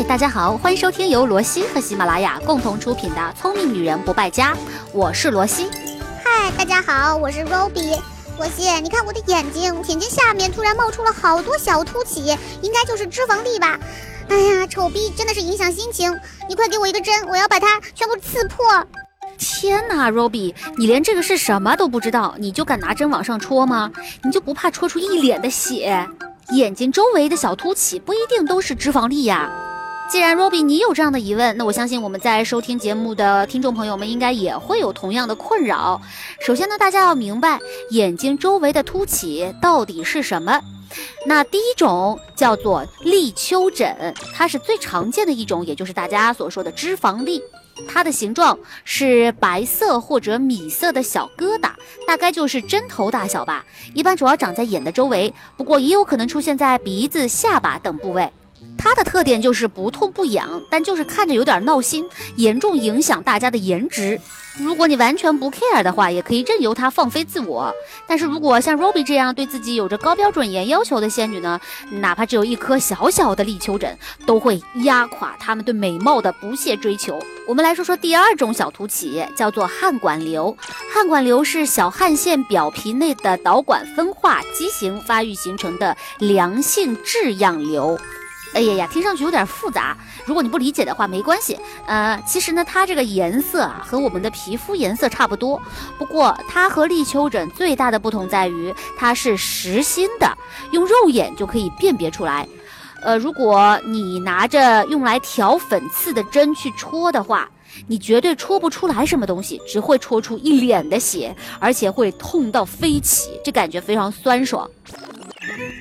嗨，大家好，欢迎收听由罗西和喜马拉雅共同出品的《聪明女人不败家》，我是罗西。嗨，大家好，我是 Roby。罗西，你看我的眼睛，眼睛下面突然冒出了好多小凸起，应该就是脂肪粒吧？哎呀，丑逼真的是影响心情，你快给我一个针，我要把它全部刺破。天哪，Roby，你连这个是什么都不知道，你就敢拿针往上戳吗？你就不怕戳出一脸的血？眼睛周围的小凸起不一定都是脂肪粒呀。既然 Roby 你有这样的疑问，那我相信我们在收听节目的听众朋友们应该也会有同样的困扰。首先呢，大家要明白眼睛周围的凸起到底是什么。那第一种叫做立丘疹，它是最常见的一种，也就是大家所说的脂肪粒。它的形状是白色或者米色的小疙瘩，大概就是针头大小吧。一般主要长在眼的周围，不过也有可能出现在鼻子、下巴等部位。它的特点就是不痛不痒，但就是看着有点闹心，严重影响大家的颜值。如果你完全不 care 的话，也可以任由它放飞自我。但是如果像 Roby 这样对自己有着高标准严要求的仙女呢，哪怕只有一颗小小的立丘疹，都会压垮她们对美貌的不懈追求。我们来说说第二种小凸起，叫做汗管瘤。汗管瘤是小汗腺表皮内的导管分化畸形发育形成的良性质样瘤。哎呀呀，听上去有点复杂。如果你不理解的话，没关系。呃，其实呢，它这个颜色啊，和我们的皮肤颜色差不多。不过，它和立秋疹最大的不同在于，它是实心的，用肉眼就可以辨别出来。呃，如果你拿着用来调粉刺的针去戳的话，你绝对戳不出来什么东西，只会戳出一脸的血，而且会痛到飞起，这感觉非常酸爽。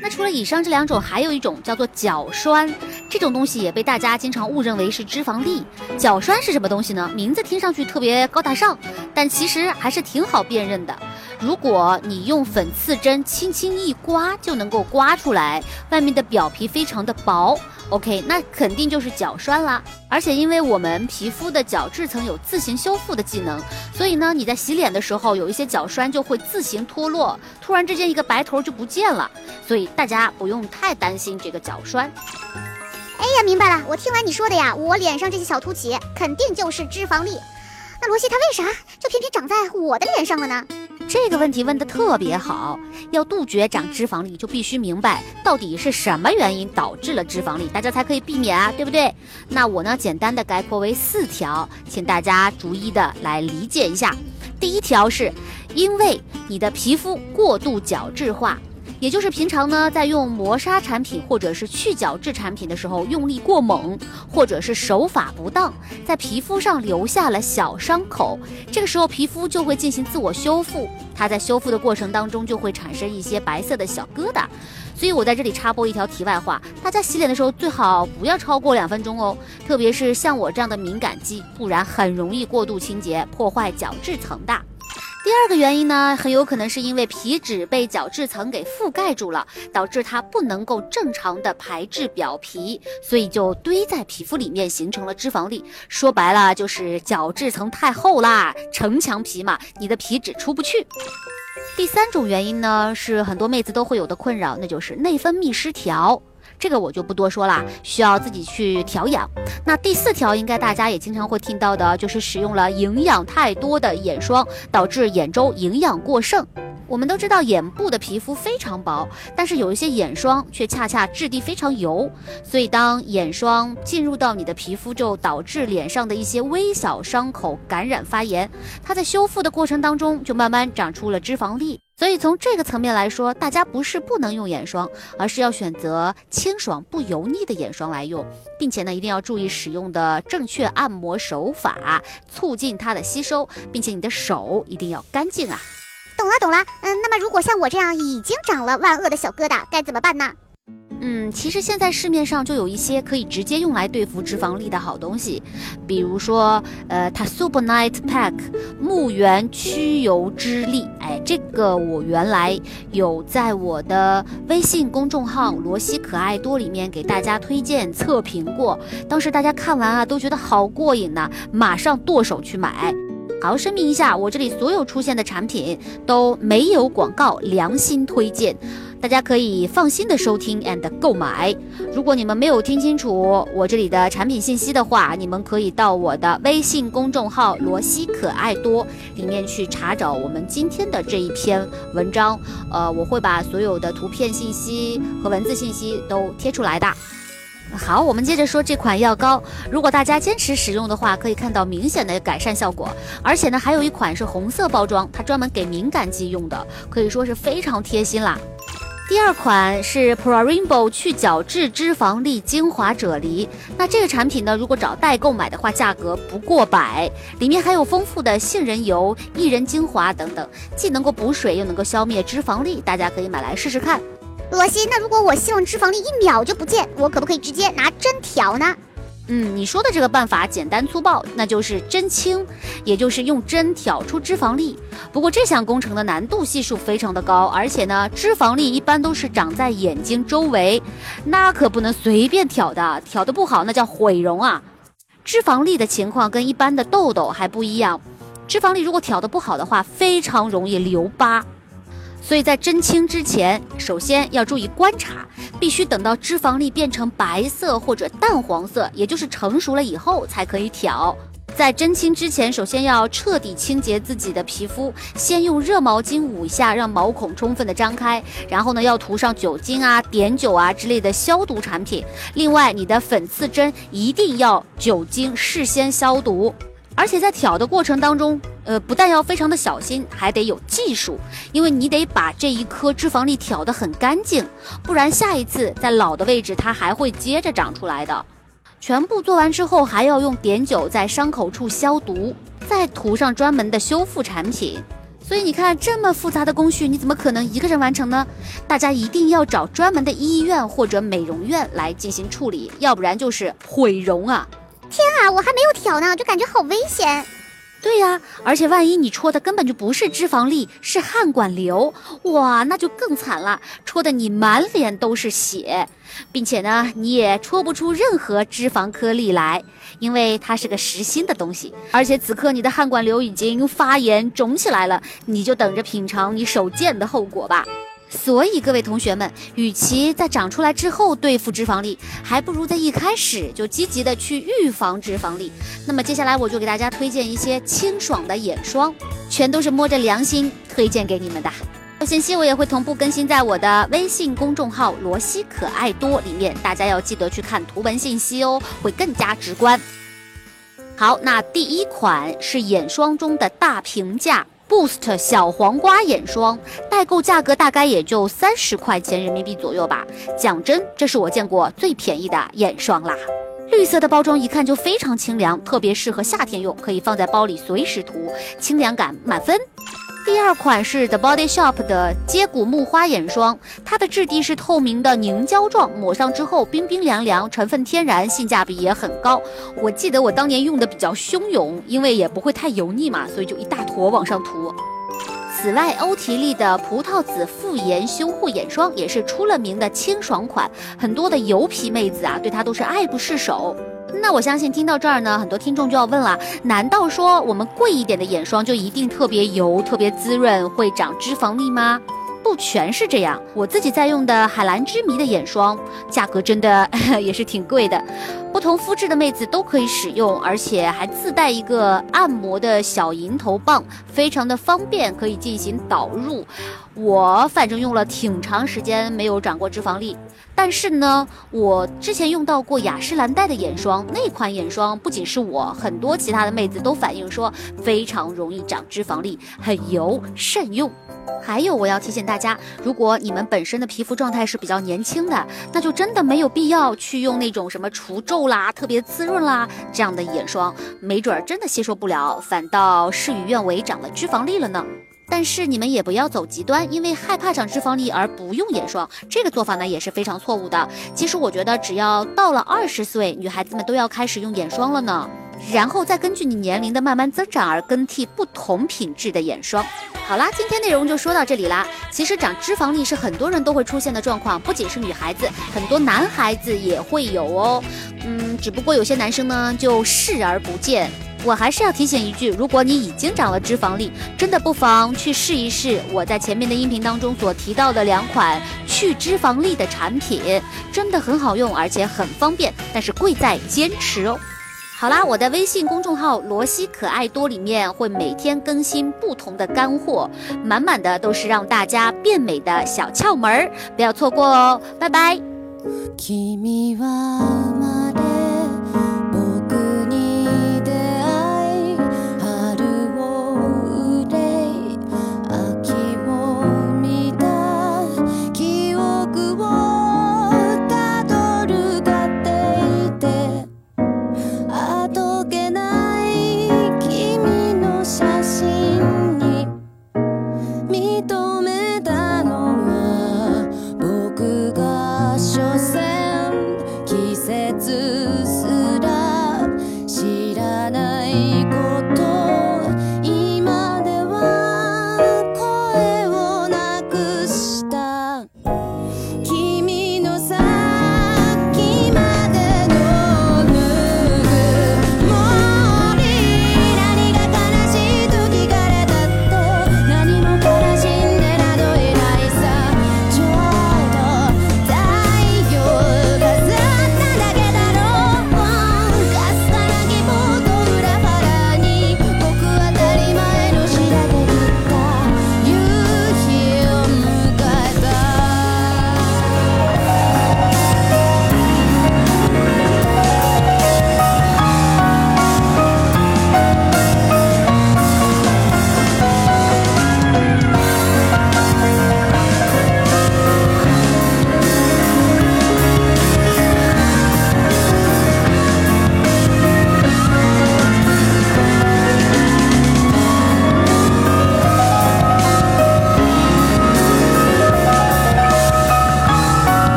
那除了以上这两种，还有一种叫做角栓，这种东西也被大家经常误认为是脂肪粒。角栓是什么东西呢？名字听上去特别高大上，但其实还是挺好辨认的。如果你用粉刺针轻轻一刮，就能够刮出来，外面的表皮非常的薄。OK，那肯定就是角栓啦。而且因为我们皮肤的角质层有自行修复的技能，所以呢，你在洗脸的时候，有一些角栓就会自行脱落，突然之间一个白头就不见了。所以大家不用太担心这个角栓。哎呀，明白了，我听完你说的呀，我脸上这些小凸起肯定就是脂肪粒。那罗西它为啥就偏偏长在我的脸上了呢？这个问题问得特别好，要杜绝长脂肪粒，就必须明白到底是什么原因导致了脂肪粒，大家才可以避免啊，对不对？那我呢，简单的概括为四条，请大家逐一的来理解一下。第一条是，因为你的皮肤过度角质化。也就是平常呢，在用磨砂产品或者是去角质产品的时候用力过猛，或者是手法不当，在皮肤上留下了小伤口，这个时候皮肤就会进行自我修复，它在修复的过程当中就会产生一些白色的小疙瘩。所以我在这里插播一条题外话，大家洗脸的时候最好不要超过两分钟哦，特别是像我这样的敏感肌，不然很容易过度清洁，破坏角质层的。第二个原因呢，很有可能是因为皮脂被角质层给覆盖住了，导致它不能够正常的排至表皮，所以就堆在皮肤里面形成了脂肪粒。说白了就是角质层太厚啦，城墙皮嘛，你的皮脂出不去。第三种原因呢，是很多妹子都会有的困扰，那就是内分泌失调。这个我就不多说了，需要自己去调养。那第四条应该大家也经常会听到的，就是使用了营养太多的眼霜，导致眼周营养过剩。我们都知道眼部的皮肤非常薄，但是有一些眼霜却恰恰质地非常油，所以当眼霜进入到你的皮肤，就导致脸上的一些微小伤口感染发炎，它在修复的过程当中就慢慢长出了脂肪粒。所以从这个层面来说，大家不是不能用眼霜，而是要选择清爽不油腻的眼霜来用，并且呢一定要注意使用的正确按摩手法，促进它的吸收，并且你的手一定要干净啊。懂了懂了，嗯，那么如果像我这样已经长了万恶的小疙瘩，该怎么办呢？嗯，其实现在市面上就有一些可以直接用来对付脂肪粒的好东西，比如说，呃 t a s u p e r Night Pack 木源驱油之力，哎，这个我原来有在我的微信公众号罗西可爱多里面给大家推荐测评过，当时大家看完啊都觉得好过瘾呐，马上剁手去买。好，声明一下，我这里所有出现的产品都没有广告，良心推荐。大家可以放心的收听 and 购买。如果你们没有听清楚我这里的产品信息的话，你们可以到我的微信公众号“罗西可爱多”里面去查找我们今天的这一篇文章。呃，我会把所有的图片信息和文字信息都贴出来的。好，我们接着说这款药膏。如果大家坚持使用的话，可以看到明显的改善效果。而且呢，还有一款是红色包装，它专门给敏感肌用的，可以说是非常贴心啦。第二款是 Pro Rainbow 去角质脂肪粒精华啫喱。那这个产品呢，如果找代购买的话，价格不过百。里面含有丰富的杏仁油、薏仁精华等等，既能够补水，又能够消灭脂肪粒，大家可以买来试试看。罗西，那如果我希望脂肪粒一秒就不见，我可不可以直接拿针挑呢？嗯，你说的这个办法简单粗暴，那就是针清，也就是用针挑出脂肪粒。不过这项工程的难度系数非常的高，而且呢，脂肪粒一般都是长在眼睛周围，那可不能随便挑的，挑的不好那叫毁容啊。脂肪粒的情况跟一般的痘痘还不一样，脂肪粒如果挑的不好的话，非常容易留疤。所以在针清之前，首先要注意观察，必须等到脂肪粒变成白色或者淡黄色，也就是成熟了以后才可以挑。在针清之前，首先要彻底清洁自己的皮肤，先用热毛巾捂一下，让毛孔充分的张开，然后呢，要涂上酒精啊、碘酒啊之类的消毒产品。另外，你的粉刺针一定要酒精事先消毒。而且在挑的过程当中，呃，不但要非常的小心，还得有技术，因为你得把这一颗脂肪粒挑得很干净，不然下一次在老的位置它还会接着长出来的。全部做完之后，还要用碘酒在伤口处消毒，再涂上专门的修复产品。所以你看，这么复杂的工序，你怎么可能一个人完成呢？大家一定要找专门的医院或者美容院来进行处理，要不然就是毁容啊。天啊，我还没有挑呢，就感觉好危险。对呀，而且万一你戳的根本就不是脂肪粒，是汗管瘤，哇，那就更惨了，戳的你满脸都是血，并且呢，你也戳不出任何脂肪颗粒来，因为它是个实心的东西。而且此刻你的汗管瘤已经发炎肿起来了，你就等着品尝你手贱的后果吧。所以，各位同学们，与其在长出来之后对付脂肪粒，还不如在一开始就积极的去预防脂肪粒。那么，接下来我就给大家推荐一些清爽的眼霜，全都是摸着良心推荐给你们的。信息我也会同步更新在我的微信公众号“罗西可爱多”里面，大家要记得去看图文信息哦，会更加直观。好，那第一款是眼霜中的大平价。Boost 小黄瓜眼霜，代购价格大概也就三十块钱人民币左右吧。讲真，这是我见过最便宜的眼霜啦。绿色的包装一看就非常清凉，特别适合夏天用，可以放在包里随时涂，清凉感满分。第二款是 The Body Shop 的接骨木花眼霜，它的质地是透明的凝胶状，抹上之后冰冰凉凉，成分天然，性价比也很高。我记得我当年用的比较汹涌，因为也不会太油腻嘛，所以就一大坨往上涂。此外，欧缇丽的葡萄籽复颜修护眼霜也是出了名的清爽款，很多的油皮妹子啊，对它都是爱不释手。那我相信听到这儿呢，很多听众就要问了：难道说我们贵一点的眼霜就一定特别油、特别滋润，会长脂肪粒吗？不全是这样。我自己在用的海蓝之谜的眼霜，价格真的 也是挺贵的。不同肤质的妹子都可以使用，而且还自带一个按摩的小银头棒，非常的方便，可以进行导入。我反正用了挺长时间，没有长过脂肪粒。但是呢，我之前用到过雅诗兰黛的眼霜，那款眼霜不仅是我，很多其他的妹子都反映说非常容易长脂肪粒，很油，慎用。还有，我要提醒大家，如果你们本身的皮肤状态是比较年轻的，那就真的没有必要去用那种什么除皱啦、特别滋润啦这样的眼霜，没准儿真的吸收不了，反倒事与愿违，长了脂肪粒了呢。但是你们也不要走极端，因为害怕长脂肪粒而不用眼霜，这个做法呢也是非常错误的。其实我觉得，只要到了二十岁，女孩子们都要开始用眼霜了呢，然后再根据你年龄的慢慢增长而更替不同品质的眼霜。好啦，今天内容就说到这里啦。其实长脂肪粒是很多人都会出现的状况，不仅是女孩子，很多男孩子也会有哦。嗯，只不过有些男生呢就视而不见。我还是要提醒一句，如果你已经长了脂肪粒，真的不妨去试一试我在前面的音频当中所提到的两款去脂肪粒的产品，真的很好用，而且很方便，但是贵在坚持哦。好啦，我的微信公众号“罗西可爱多”里面会每天更新不同的干货，满满的都是让大家变美的小窍门，不要错过哦！拜拜。